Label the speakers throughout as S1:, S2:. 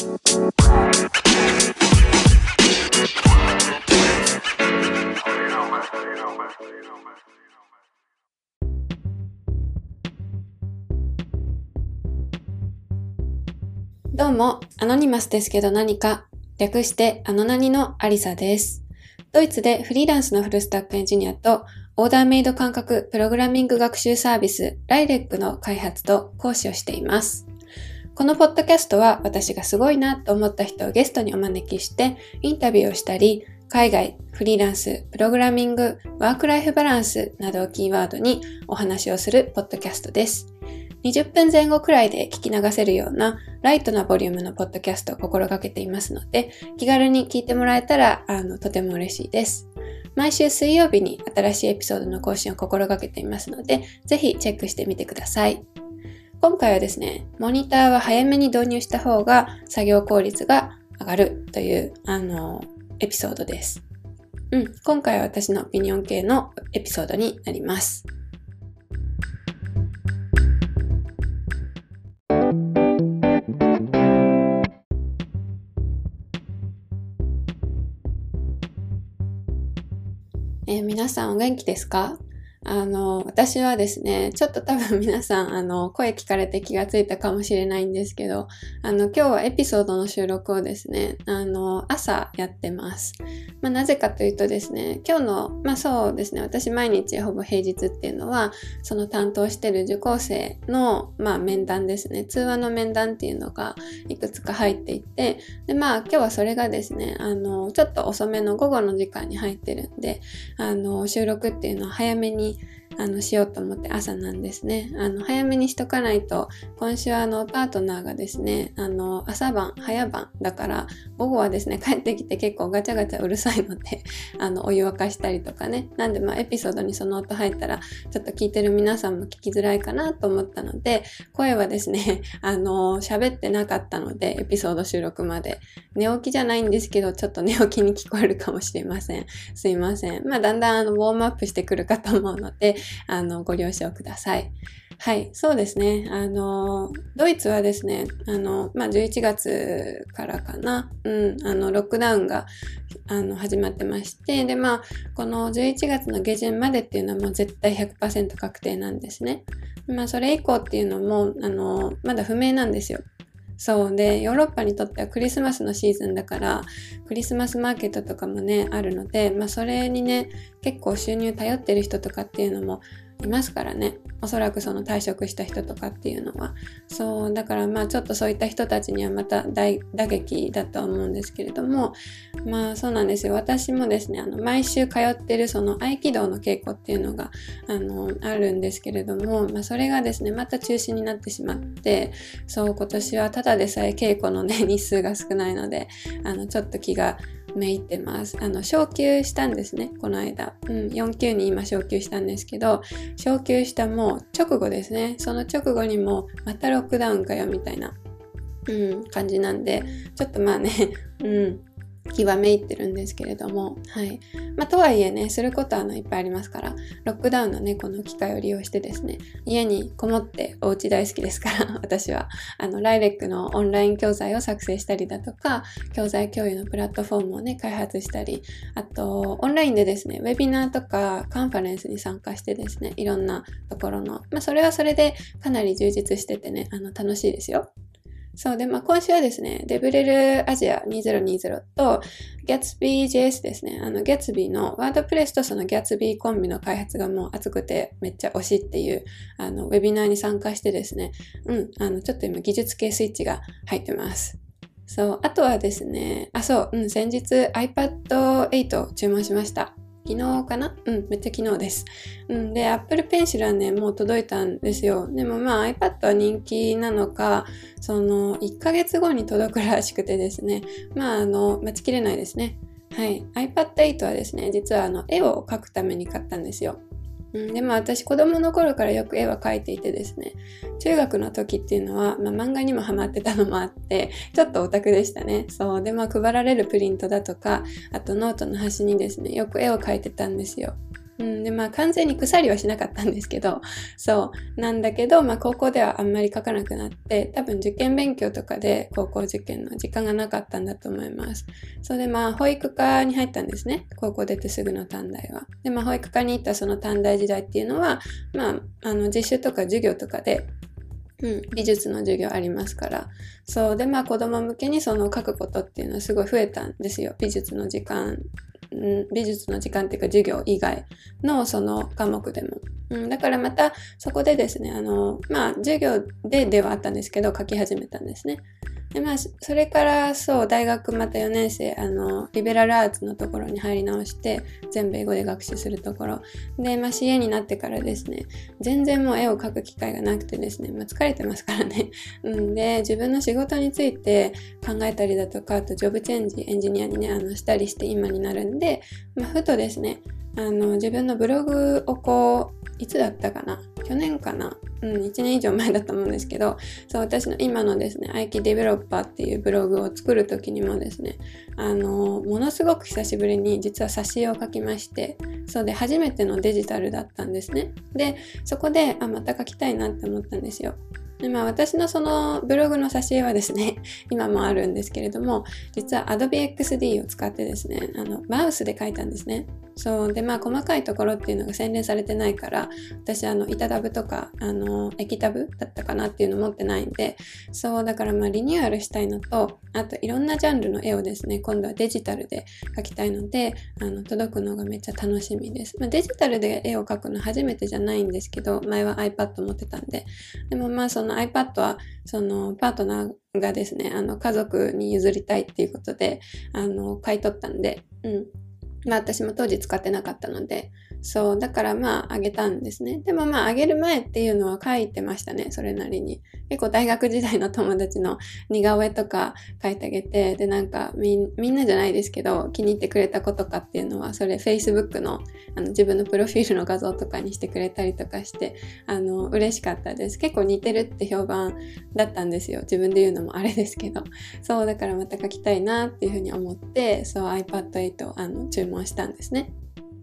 S1: どうも、アノニマスですけど何か、略してアノナニのアリサです。ドイツでフリーランスのフルスタックエンジニアとオーダーメイド感覚プログラミング学習サービスライレックの開発と講師をしています。このポッドキャストは私がすごいなと思った人をゲストにお招きしてインタビューをしたり、海外、フリーランス、プログラミング、ワークライフバランスなどをキーワードにお話をするポッドキャストです。20分前後くらいで聞き流せるようなライトなボリュームのポッドキャストを心がけていますので、気軽に聞いてもらえたら、あの、とても嬉しいです。毎週水曜日に新しいエピソードの更新を心がけていますので、ぜひチェックしてみてください。今回はですね、モニターは早めに導入した方が作業効率が上がるという、あの、エピソードです。うん、今回は私のオピニオン系のエピソードになります。えー、皆さんお元気ですか？あの、私はですね、ちょっと多分皆さん、あの、声聞かれて気がついたかもしれないんですけど、あの、今日はエピソードの収録をですね、あの、朝やってます。まあ、なぜかというとですね、今日の、まあそうですね、私毎日ほぼ平日っていうのは、その担当してる受講生の、まあ面談ですね、通話の面談っていうのがいくつか入っていて、で、まあ今日はそれがですね、あの、ちょっと遅めの午後の時間に入ってるんで、あの、収録っていうのは早めにあの、しようと思って朝なんですね。あの、早めにしとかないと、今週あの、パートナーがですね、あの、朝晩、早晩だから、午後はですね、帰ってきて結構ガチャガチャうるさいので、あの、お湯沸かしたりとかね。なんでまあ、エピソードにその音入ったら、ちょっと聞いてる皆さんも聞きづらいかなと思ったので、声はですね、あの、喋ってなかったので、エピソード収録まで。寝起きじゃないんですけど、ちょっと寝起きに聞こえるかもしれません。すいません。まあ、だんだんあの、ウォームアップしてくるかと思うので、あの、ご了承ください。はい、そうですね。あの、ドイツはですね、あの、まあ、11月からかな、うん、あの、ロックダウンが、あの、始まってまして、で、まあ、この11月の下旬までっていうのはもう絶対100%確定なんですね。まあ、それ以降っていうのも、あの、まだ不明なんですよ。そうで、ヨーロッパにとってはクリスマスのシーズンだから、クリスマスマーケットとかもね、あるので、まあそれにね、結構収入頼ってる人とかっていうのもいますからね。おそらくその退職した人とかっていうのは。そう、だからまあちょっとそういった人たちにはまた大打撃だと思うんですけれども、まあそうなんですよ。私もですね、あの、毎週通ってるその合気道の稽古っていうのが、あの、あるんですけれども、まあそれがですね、また中止になってしまって、そう、今年はただでさえ稽古のね、日数が少ないので、あの、ちょっと気がめいてます。あの、昇級したんですね、この間。うん、4級に今昇級したんですけど、昇級したもう直後ですね。その直後にもまたロックダウンかよみたいな、うん、感じなんで、ちょっとまあね、うん、気はめいってるんですけれども、はい。まあ、とはいえね、することはあのいっぱいありますから、ロックダウンのね、この機会を利用してですね、家にこもってお家大好きですから、私は、あの、ライレックのオンライン教材を作成したりだとか、教材共有のプラットフォームをね、開発したり、あと、オンラインでですね、ウェビナーとかカンファレンスに参加してですね、いろんなところの、まあ、それはそれでかなり充実しててね、あの、楽しいですよ。そうで、まあ、今週はですね、デブレルアジア2020と Gatsby.js ですね。あの、Gatsby のワードプレスとその Gatsby コンビの開発がもう熱くてめっちゃ推しっていう、あの、ウェビナーに参加してですね、うん、あの、ちょっと今技術系スイッチが入ってます。そう、あとはですね、あ、そう、うん、先日 iPad 8注文しました。昨日かな？うん、めっちゃ昨日です。うん、で、Apple Pencil はね、もう届いたんですよ。でもまあ iPad は人気なのか、その、1ヶ月後に届くらしくてですね、まああの、待ちきれないですね。はい。iPad 8はですね、実はあの、絵を描くために買ったんですよ。うん、でも私子供の頃からよく絵は描いていてですね、中学の時っていうのは、まあ、漫画にもハマってたのもあって、ちょっとオタクでしたね。そう。で、まあ配られるプリントだとか、あとノートの端にですね、よく絵を描いてたんですよ。うん、で、まあ完全に腐りはしなかったんですけど、そう。なんだけど、まあ高校ではあんまり書かなくなって、多分受験勉強とかで高校受験の時間がなかったんだと思います。それでまあ保育科に入ったんですね。高校出てすぐの短大は。で、まあ保育科に行ったその短大時代っていうのは、まあ、あの実習とか授業とかでうん、美術の授業ありますから。そう。で、まあ子供向けにその書くことっていうのはすごい増えたんですよ。美術の時間美術の時間っていうか授業以外のその科目でも。うん、だからまたそこでですね、あの、まあ授業でではあったんですけど書き始めたんですね。で、まあ、それからそう、大学また4年生、あの、リベラルアーツのところに入り直して、全部英語で学習するところ。で、まあ、CA になってからですね、全然もう絵を描く機会がなくてですね、まあ、疲れてますからね。うん、で、自分の仕事について考えたりだとか、あと、ジョブチェンジ、エンジニアにね、あの、したりして今になるんで、まあ、ふとですね、あの、自分のブログをこう、いつだったかな？去年かな？うん、1年以上前だと思うんですけど、そう、私の今のですね、IT デベロッパーっていうブログを作る時にもですね、あの、ものすごく久しぶりに実は挿絵を描きまして、そうで、初めてのデジタルだったんですね。で、そこで、あ、また描きたいなって思ったんですよ。でまあ、私のそのブログの挿絵はですね、今もあるんですけれども、実は Adobe XD を使ってですね、あの、マウスで描いたんですね。そうでまあ細かいところっていうのが洗練されてないから私あの板タブとかあの液タブだったかなっていうの持ってないんでそうだからまあリニューアルしたいのとあといろんなジャンルの絵をですね今度はデジタルで描きたいのであの届くのがめっちゃ楽しみです、まあ、デジタルで絵を描くの初めてじゃないんですけど前は iPad 持ってたんででもまあそのの iPad はそのパートナーがですねあの家族に譲りたいっていうことであの買い取ったんでうん。まあ私も当時使ってなかったので、そう、だからまああげたんですね。でもまああげる前っていうのは書いてましたね、それなりに。結構大学時代の友達の似顔絵とか書いてあげて、でなんかみんなじゃないですけど、気に入ってくれた子とかっていうのは、それ Facebook のあの自分のプロフィールの画像とかにしてくれたりとかして、あの、嬉しかったです。結構似てるって評判だったんですよ。自分で言うのもあれですけど。そう、だからまた書きたいなっていうふうに思って、そう iPad 8あの注文したんですね。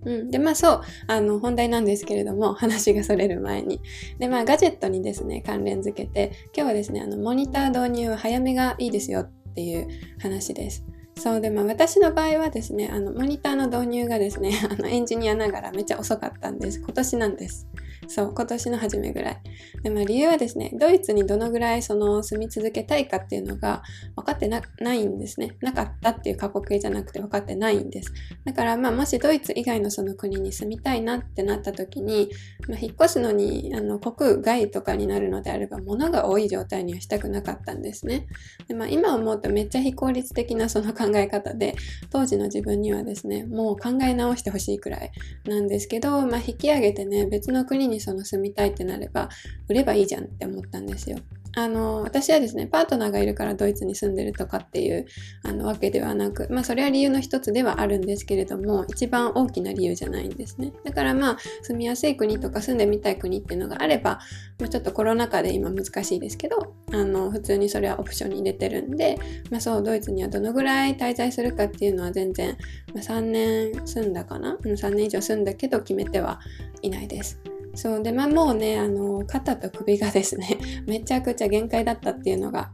S1: うん、でまあそうあの本題なんですけれども 話がそれる前に。でまあガジェットにですね関連づけて今日はですねあのモニター導入は早めがいいですよっていう話です。そうでまあ私の場合はですねあのモニターの導入がですね あのエンジニアながらめっちゃ遅かったんです。今年なんです。そう、今年の初めぐらい。で、まあ理由はですね、ドイツにどのぐらいその住み続けたいかっていうのが分かってないんですね。なかったっていう過去形じゃなくて分かってないんです。だからまあもしドイツ以外のその国に住みたいなってなった時に、まあ、引っ越すのにあの国外とかになるのであれば物が多い状態にはしたくなかったんですね。で、まあ今思うとめっちゃ非効率的なその考え方で、当時の自分にはですね、もう考え直してほしいくらいなんですけど、まあ引き上げてね、別の国ににその住みたいってなれば売ればいいじゃんって思ったんですよ。あの、私はですね、パートナーがいるからドイツに住んでるとかっていうあのわけではなく、まあそれは理由の一つではあるんですけれども、一番大きな理由じゃないんですね。だからまあ住みやすい国とか住んでみたい国っていうのがあれば、まあ、ちょっとコロナ禍で今難しいですけど、あの、普通にそれはオプションに入れてるんで、まあそう、ドイツにはどのぐらい滞在するかっていうのは全然、まあ、3年住んだかな ?3 年以上住んだけど決めてはいないです。そうでまあもうねあの肩と首がですね めちゃくちゃ限界だったっていうのが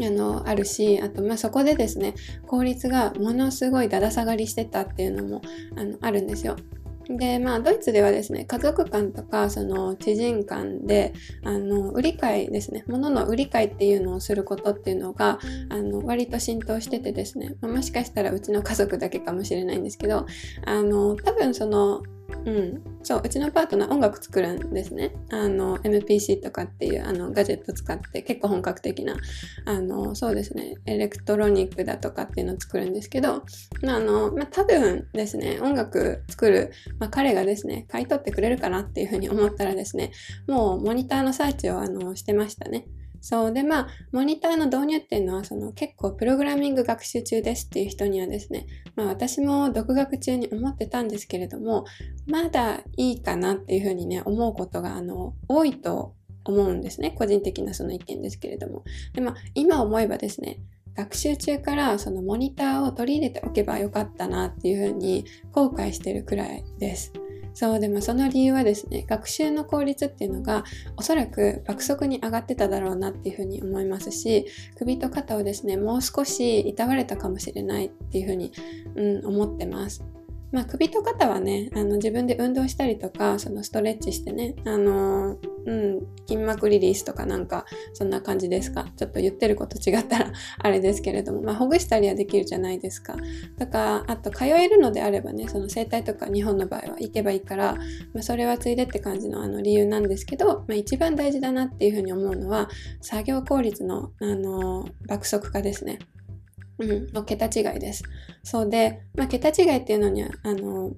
S1: あのあるしあとまあそこでですね効率がものすごいだだ下がりしてたっていうのもあのあるんですよ。でまあドイツではですね家族間とかその知人間であの売り買いですね物の売り買いっていうのをすることっていうのがあの割と浸透しててですね、まあ、もしかしたらうちの家族だけかもしれないんですけどあの多分そのうん、そううちのパートナー音楽作るんですね。あの MPC とかっていうあのガジェット使って結構本格的なあのそうですね。エレクトロニックだとかっていうのを作るんですけど、まあのまあ、多分ですね音楽作る、まあ、彼がですね買い取ってくれるかなっていうふうに思ったらですねもうモニターのサーチをあのしてましたね。そう。でまあモニターの導入っていうのはその結構プログラミング学習中ですっていう人にはですね、まあ、私も独学中に思ってたんですけれどもまだいいかなっていうふうにね思うことがあの多いと思うんですね。個人的なその意見ですけれども。で、まあ、今思えばですね学習中からそのモニターを取り入れておけばよかったなっていうふうに後悔してるくらいです。そうでもその理由はですね学習の効率っていうのがおそらく爆速に上がってただろうなっていうふうに思いますし首と肩をですねもう少しいたわれたかもしれないっていうふうに、うん、思ってます。まあ、首と肩はね、あの自分で運動したりとか、そのストレッチしてね、あのうん、筋膜リリースとかなんか、そんな感じですか。ちょっと言ってること違ったら あれですけれども、まあ、ほぐしたりはできるじゃないですか。だか、あと、通えるのであればね、その整体とか日本の場合は行けばいいから、まあ、それはついでって感じのあの理由なんですけど、まあ、一番大事だなっていうふうに思うのは、作業効率の、あの爆速化ですね。うん、の桁違いです。そうで、まあ、桁違いっていうのには、あの、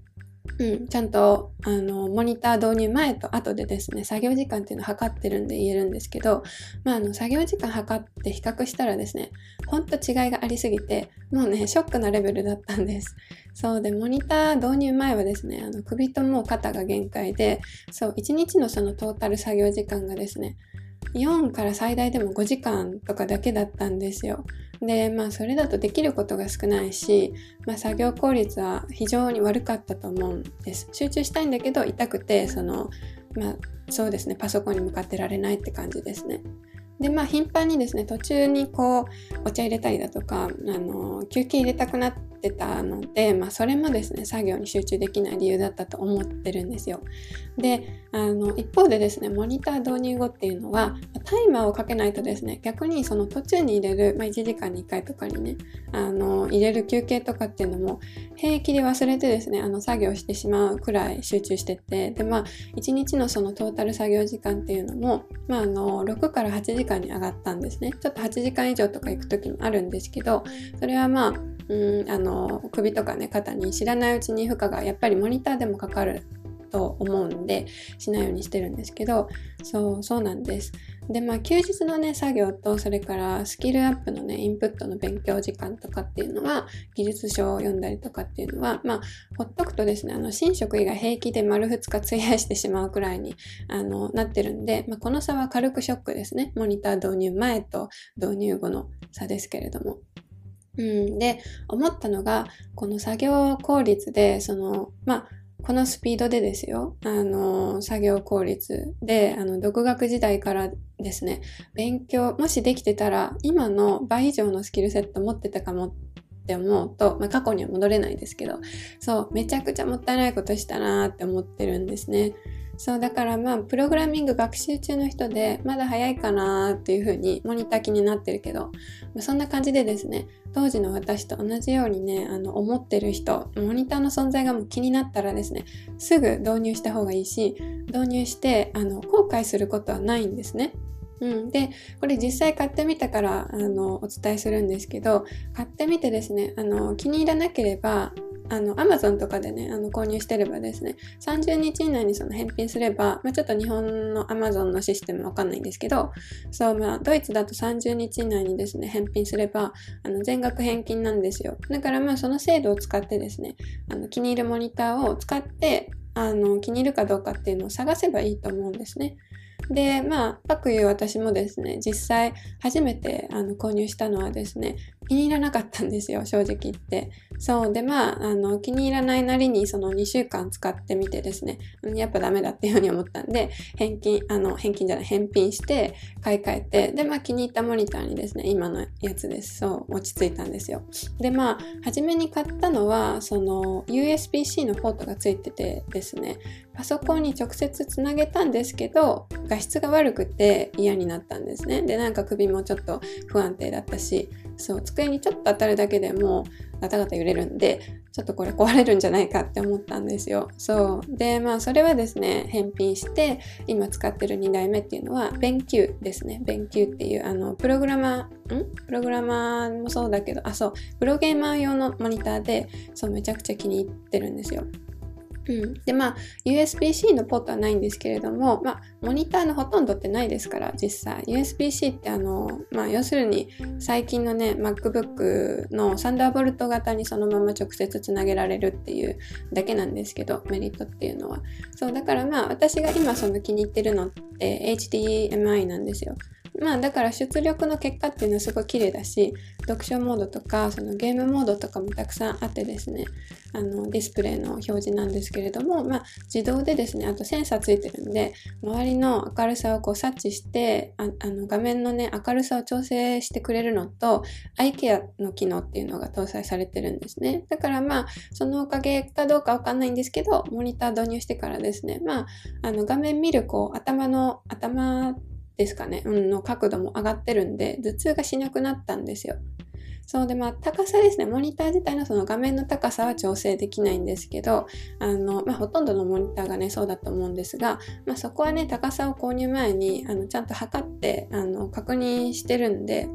S1: うん、ちゃんとあのモニター導入前と後でですね作業時間っていうのを測ってるんで言えるんですけど、まあ、あの作業時間測って比較したらですねほんと違いがありすぎてもうねショックなレベルだったんですそうでモニター導入前はですねあの首ともう肩が限界でそう1日のそのトータル作業時間がですね4から最大でも5時間とかだけだったんですよ。でまあそれだとできることが少ないし、まあ、作業効率は非常に悪かったと思うんです。集中したいんだけど痛くてそのまあそうですねパソコンに向かってられないって感じですね。でまあ頻繁にですね途中にこうお茶入れたりだとかあの休憩入れたくなってたので、まあ、それもですね作業に集中できない理由だったと思ってるんですよ。であの一方でですねモニター導入後っていうのはタイマーをかけないとですね逆にその途中に入れる、まあ、1時間に1回とかにねあの入れる休憩とかっていうのも平気で忘れてですねあの作業してしまうくらい集中しててでまあ1日のそのトータル作業時間っていうのも、まあ、あの6から8時間時間に上がったんですね。ちょっと8時間以上とか行く時もあるんですけどそれはまあうんあの首とかね肩に知らないうちに負荷がやっぱりモニターでもかかると思うんでしないようにしてるんですけどそうそうなんです。でまあ休日のね作業とそれからスキルアップのねインプットの勉強時間とかっていうのは技術書を読んだりとかっていうのはまあほっとくとですねあの寝食以外平気で丸2日費やしてしまうくらいにあのなってるんで、まあ、この差は軽くショックですねモニター導入前と導入後の差ですけれども。うん、で思ったのがこの作業効率でそのまあこのスピードでですよ、あの、作業効率で、あの、独学時代からですね、勉強、もしできてたら、今の倍以上のスキルセット持ってたかもって思うと、まあ、過去には戻れないですけど、そう、めちゃくちゃもったいないことしたなって思ってるんですね。そうだからまあプログラミング学習中の人でまだ早いかなっていうふうにモニター気になってるけど、まあ、そんな感じでですね当時の私と同じようにねあの思ってる人モニターの存在がもう気になったらですねすぐ導入した方がいいし導入してあの後悔することはないんですね。うん、でこれ実際買ってみたからあのお伝えするんですけど買ってみてですねあの気に入らなければあの、アマゾンとかでね、あの、購入してればですね、30日以内にその返品すれば、まあ、ちょっと日本のアマゾンのシステムわかんないんですけど、そう、まあ、ドイツだと30日以内にですね、返品すれば、あの、全額返金なんですよ。だからまあ、その制度を使ってですね、あの、気に入るモニターを使って、あの、気に入るかどうかっていうのを探せばいいと思うんですね。で、まあ、パクいう私もですね、実際初めてあの購入したのはですね、気に入らなかったんですよ、正直言って。そう。で、まあ、あの、気に入らないなりにその2週間使ってみてですね、やっぱダメだっていうふうに思ったんで、返金、あの、返金じゃない、返品して買い替えて、で、まあ気に入ったモニターにですね、今のやつです。そう、落ち着いたんですよ。で、まあ、初めに買ったのは、その、USB-C のポートがついててですね、パソコンに直接つなげたんですけど、画質が悪くて嫌になったんですね。で、なんか首もちょっと不安定だったし、そう、机にちょっと当たるだけでもガタガタ揺れるんで、ちょっとこれ壊れるんじゃないかって思ったんですよ。そう。で、まあそれはですね、返品して、今使ってる2代目っていうのは、 BenQ ですね。 BenQ っていう、あの、プログラマー、ん？プログラマーもそうだけど、あ、そう、プロゲーマー用のモニターで、そう、めちゃくちゃ気に入ってるんですよ。うん、でまあ USB-C のポートはないんですけれども、まあ、モニターのほとんどってないですから実際。USB-C ってあの、まあ、要するに最近のね MacBook のサンダーボルト型にそのまま直接つなげられるっていうだけなんですけどメリットっていうのは。そうだからまあ私が今その気に入ってるのって HDMI なんですよ。まあだから出力の結果っていうのはすごい綺麗だし読書モードとかそのゲームモードとかもたくさんあってですねあのディスプレイの表示なんですけれども、まあ、自動でですねあとセンサーついてるんで周りの明るさをこう察知してああの画面のね明るさを調整してくれるのとアイケアの機能っていうのが搭載されてるんですね。だからまあそのおかげかどうかわかんないんですけどモニター導入してからですねまああの画面見るこう頭の頭ですかね、うん、の角度も上がってるんで、頭痛がしなくなったんですよ。そうで、まあ、高さですね。モニター自体のその画面の高さは調整できないんですけど、あの、まあ、ほとんどのモニターがね、そうだと思うんですが、まあ、そこはね、高さを購入前に、あの、ちゃんと測って、あの、確認してるんで、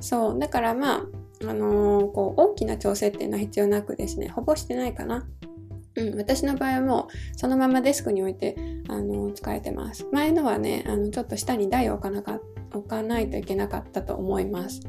S1: そう、だからまあ、あのー、こう、大きな調整っていうのは必要なくですね、ほぼしてないかな。うん、私の場合はもうそのままデスクに置いてあの使えてます。前のはね、あのちょっと下に台を置かなか置かないといけなかったと思います。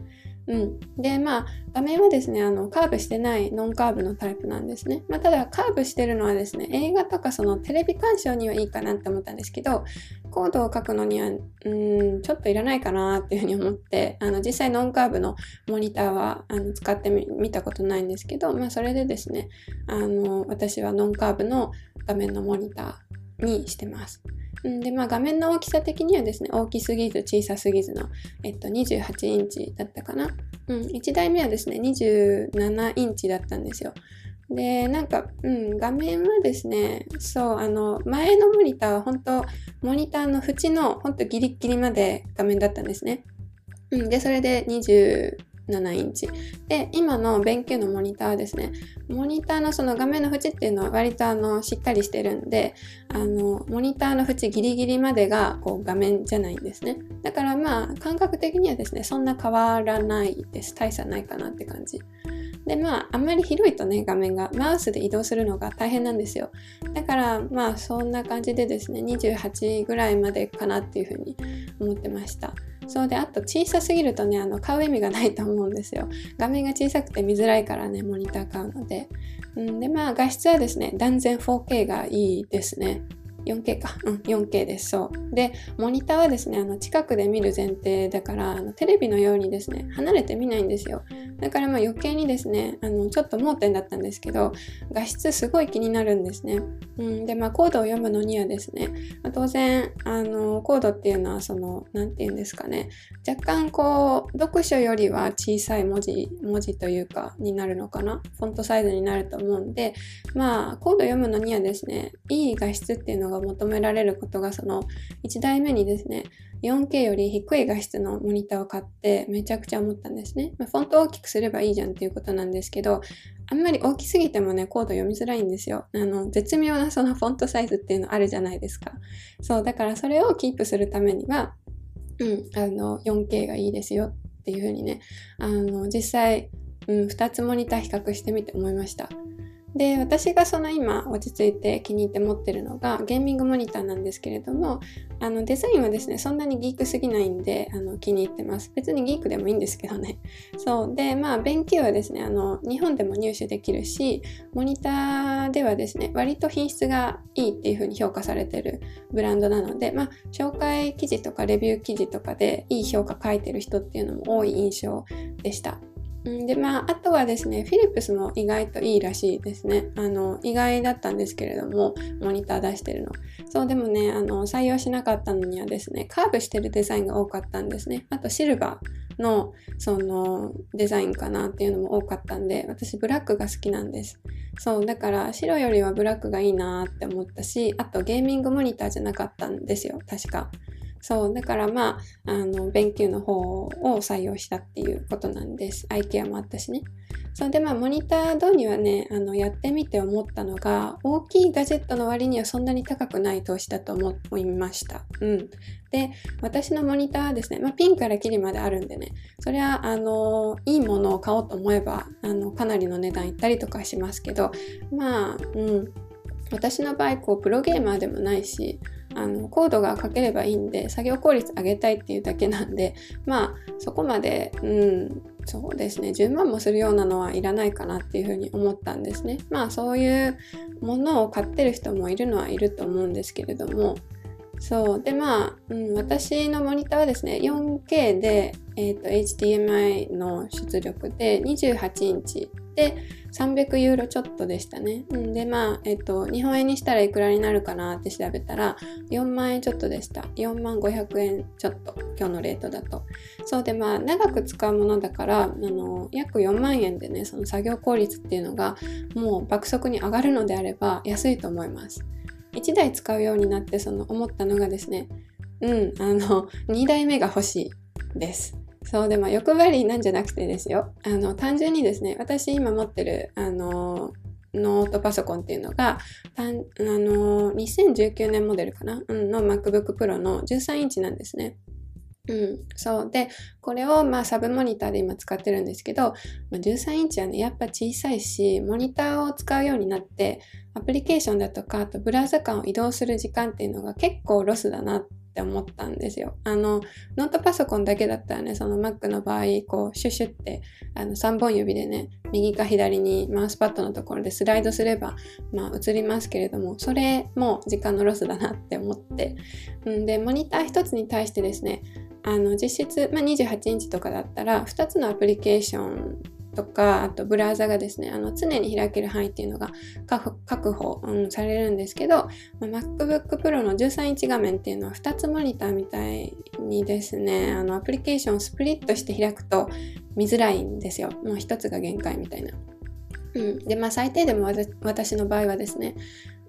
S1: うん。で、まあ、画面はですね、あの、カーブしてないノンカーブのタイプなんですね。まあ、ただ、カーブしてるのはですね、映画とかそのテレビ鑑賞にはいいかなって思ったんですけど、コードを書くのには、うん、ちょっといらないかなっていうふうに思って、あの、実際ノンカーブのモニターは、あの、使ってみたことないんですけど、まあ、それでですね、あの、私はノンカーブの画面のモニターにしてます。で、まあ画面の大きさ的にはですね、大きすぎず小さすぎずの、えっと、28インチだったかな。うん、1台目はですね、27インチだったんですよ。で、なんか、うん、画面はですね、そう、あの、前のモニターは本当、モニターの縁の本当ギリギリまで画面だったんですね。うん、で、それで7インチ。で、今の勉強のモニターですね。モニターのその画面の縁っていうのは割とあのしっかりしてるんで、あの、モニターの縁ギリギリまでがこう画面じゃないんですね。だからまあ、感覚的にはですね、そんな変わらないです。大差ないかなって感じ。で、まあ、あんまり広いとね、画面が、マウスで移動するのが大変なんですよ。だから、まあ、そんな感じでですね、28ぐらいまでかなっていうふうに思ってました。そうで、あと小さすぎるとね、あの、買う意味がないと思うんですよ。画面が小さくて見づらいからね、モニター買うので。うん、で、まあ、画質はですね、断然 4K がいいですね。4K か。うん、4K です。そう。で、モニターはですね、あの、近くで見る前提だから、あのテレビのようにですね、離れて見ないんですよ。だからまあ余計にですね、あの、ちょっと盲点だったんですけど、画質すごい気になるんですね。うん、で、まあコードを読むのにはですね、まあ、当然、あの、コードっていうのは、その、なんて言うんですかね、若干こう、読書よりは小さい文字、文字というか、になるのかな。フォントサイズになると思うんで、まあ、コード読むのにはですね、いい画質っていうのがが求められることがその1台目にですね 4K より低い画質のモニターを買ってめちゃくちゃ思ったんですね、まあ、フォント大きくすればいいじゃんっていうことなんですけどあんまり大きすぎてもねコード読みづらいんですよ。あの絶妙なそのフォントサイズっていうのあるじゃないですか。そうだからそれをキープするためにはうんあの 4K がいいですよっていうふうにねあの実際、うん、2つモニター比較してみて思いました。で、私がその今落ち着いて気に入って持ってるのがゲーミングモニターなんですけれども、あのデザインはですね、そんなにギークすぎないんで、あの気に入ってます。別にギークでもいいんですけどね。そう。で、まあ、勉強はですね、あの、日本でも入手できるし、モニターではですね、割と品質がいいっていう風に評価されてるブランドなので、まあ、紹介記事とかレビュー記事とかでいい評価書いてる人っていうのも多い印象でした。で、まあ、あとはですね、フィリップスも意外といいらしいですね。あの、意外だったんですけれども、モニター出してるの。そう、でもね、あの、採用しなかったのにはですね、カーブしてるデザインが多かったんですね。あと、シルバーの、その、デザインかなっていうのも多かったんで、私、ブラックが好きなんです。そう、だから、白よりはブラックがいいなって思ったし、あと、ゲーミングモニターじゃなかったんですよ、確か。そう、だからまあ、あの、勉強の方を採用したっていうことなんです。アイケアもあったしね。それでまあ、モニター導入はね、あの、やってみて思ったのが、大きいガジェットの割にはそんなに高くない投資だと思いました。うん。で、私のモニターはですね、まあ、ピンからキリまであるんでね、そりゃ、あの、いいものを買おうと思えば、あの、かなりの値段いったりとかしますけど、まあ、うん。私の場合、こう、プロゲーマーでもないし、あのコードが書ければいいんで作業効率上げたいっていうだけなんで まあそこまでうんそうですね10万もするようなのはいらないかなっていうふうに思ったんですねまあそういうものを買ってる人もいるのはいると思うんですけれどもそう。で、まあ、うん、私のモニターはですね、4K で、えっ、ー、と、HDMI の出力で28インチで300ユーロちょっとでしたね。うん、で、まあ、えっ、と、日本円にしたらいくらになるかなって調べたら、4万円ちょっとでした。4万500円ちょっと、今日のレートだと。そうで、まあ、長く使うものだから、あの、約4万円でね、その作業効率っていうのが、もう爆速に上がるのであれば、安いと思います。1台使うようになってその思ったのがですねうんあの2台目が欲しいですそうでも欲張りなんじゃなくてですよあの単純にですね私今持ってるあのノートパソコンっていうのが、あの2019年モデルかな、うん、の MacBook Pro の13インチなんですね。うん、そう。で、これをまあサブモニターで今使ってるんですけど、まあ、13インチはね、やっぱ小さいし、モニターを使うようになって、アプリケーションだとか、あとブラウザ間を移動する時間っていうのが結構ロスだなって思ったんですよ。あの、ノートパソコンだけだったらね、その Mac の場合、こう、シュシュって、あの、3本指でね、右か左にマウスパッドのところでスライドすれば、まあ、移りますけれども、それも時間のロスだなって思って、んで、モニター一つに対してですね、あの実質、まあ、28インチとかだったら2つのアプリケーションとかあとブラウザがですねあの常に開ける範囲っていうのが確保、うん、されるんですけど、ま、MacBook Pro の13インチ画面っていうのは2つモニターみたいにですねあのアプリケーションをスプリットして開くと見づらいんですよもう1つが限界みたいな。うん、でまあ最低でも私の場合はですね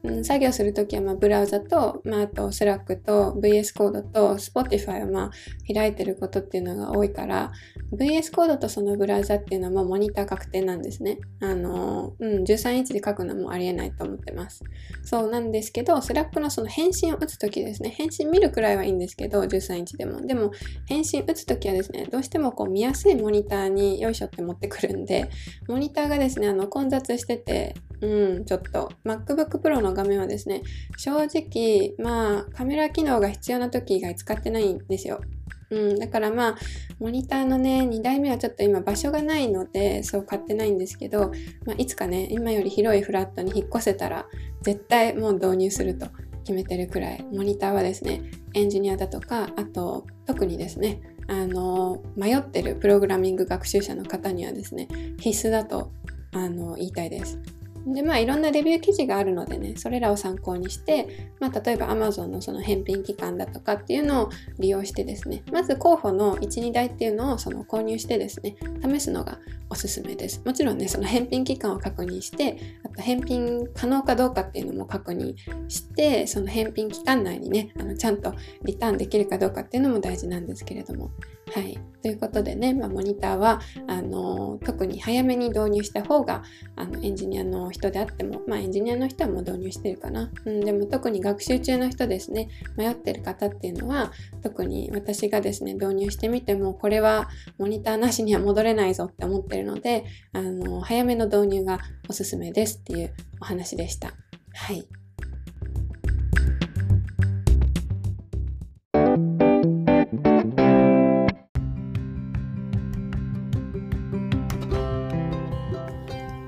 S1: うん、作業するときはまブラウザと、まあ、あと Slack と VS コードと Spotify をまあ開いてることっていうのが多いから VS コードとそのブラウザっていうのはもモニター確定なんですね。あの、うん、13インチで書くのもありえないと思ってます。そうなんですけど Slack のその返信を打つときですね返信見るくらいはいいんですけど13インチでもでも返信打つときはですねどうしてもこう見やすいモニターによいしょって持ってくるんでモニターがですねあの混雑しててうん、ちょっと MacBook Pro の画面はですね、正直、まあ、カメラ機能が必要な時以外使ってないんですよ。うん、だからまあ、モニターのね、2台目はちょっと今場所がないので、そう買ってないんですけど、まあ、いつかね、今より広いフラットに引っ越せたら、絶対もう導入すると決めてるくらい、モニターはですね、エンジニアだとか、あと、特にですね、あの、迷ってるプログラミング学習者の方にはですね、必須だとあの言いたいです。でまあいろんなレビュー記事があるのでねそれらを参考にして、まあ、例えば Amazon のその返品期間だとかっていうのを利用してですねまず候補の12台っていうのをその購入してですね試すのがおすすめです。もちろんねその返品期間を確認してあと返品可能かどうかっていうのも確認してその返品期間内にねあのちゃんとリターンできるかどうかっていうのも大事なんですけれども。はい。ということでね、まあ、モニターは、あの、特に早めに導入した方が、あの、エンジニアの人であっても、まあ、エンジニアの人はもう導入してるかな。うん、でも特に学習中の人ですね、迷ってる方っていうのは、特に私がですね、導入してみても、これはモニターなしには戻れないぞって思ってるので、あの、早めの導入がおすすめですっていうお話でした。はい。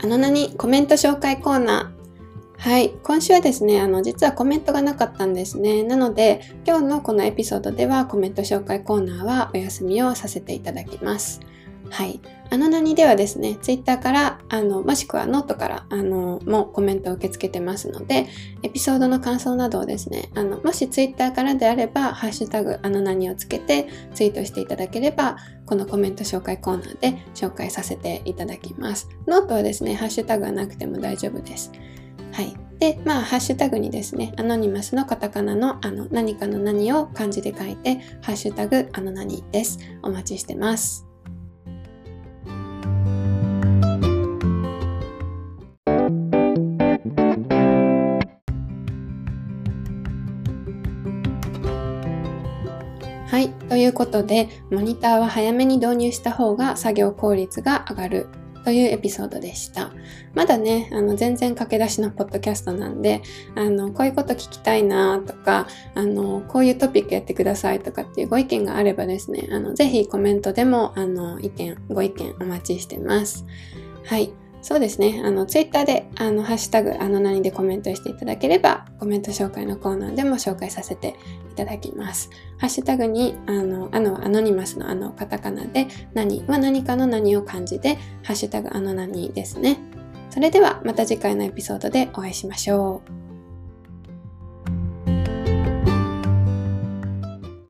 S1: の名にコメント紹介コーナー。はい。今週はですね、あの、実はコメントがなかったんですね。なので、今日のこのエピソードではコメント紹介コーナーはお休みをさせていただきます。はい。あの何ではですね、ツイッターから、あの、もしくはノートから、あの、もコメントを受け付けてますので、エピソードの感想などをですね、あの、もしツイッターからであれば、ハッシュタグ、あの何をつけてツイートしていただければ、このコメント紹介コーナーで紹介させていただきます。ノートはですね、ハッシュタグはなくても大丈夫です。はい。で、まあ、ハッシュタグにですね、アノニマスのカタカナのあの何かの何を漢字で書いて、ハッシュタグあの何です。お待ちしてます。はい。ということで、モニターは早めに導入した方が作業効率が上がるというエピソードでした。まだね、あの、全然駆け出しのポッドキャストなんで、あの、こういうこと聞きたいなとか、あの、こういうトピックやってくださいとかっていうご意見があればですね、あの、ぜひコメントでも、あの、意見、ご意見お待ちしてます。はい。そうですね。あの、ツイッターで、あの、ハッシュタグ、あの何でコメントしていただければ、コメント紹介のコーナーでも紹介させていただきます。ハッシュタグに、あの、あの、アノニマスのあの、カタカナで、何は何かの何を漢字で、ハッシュタグあの何ですね。それでは、また次回のエピソードでお会いしましょう。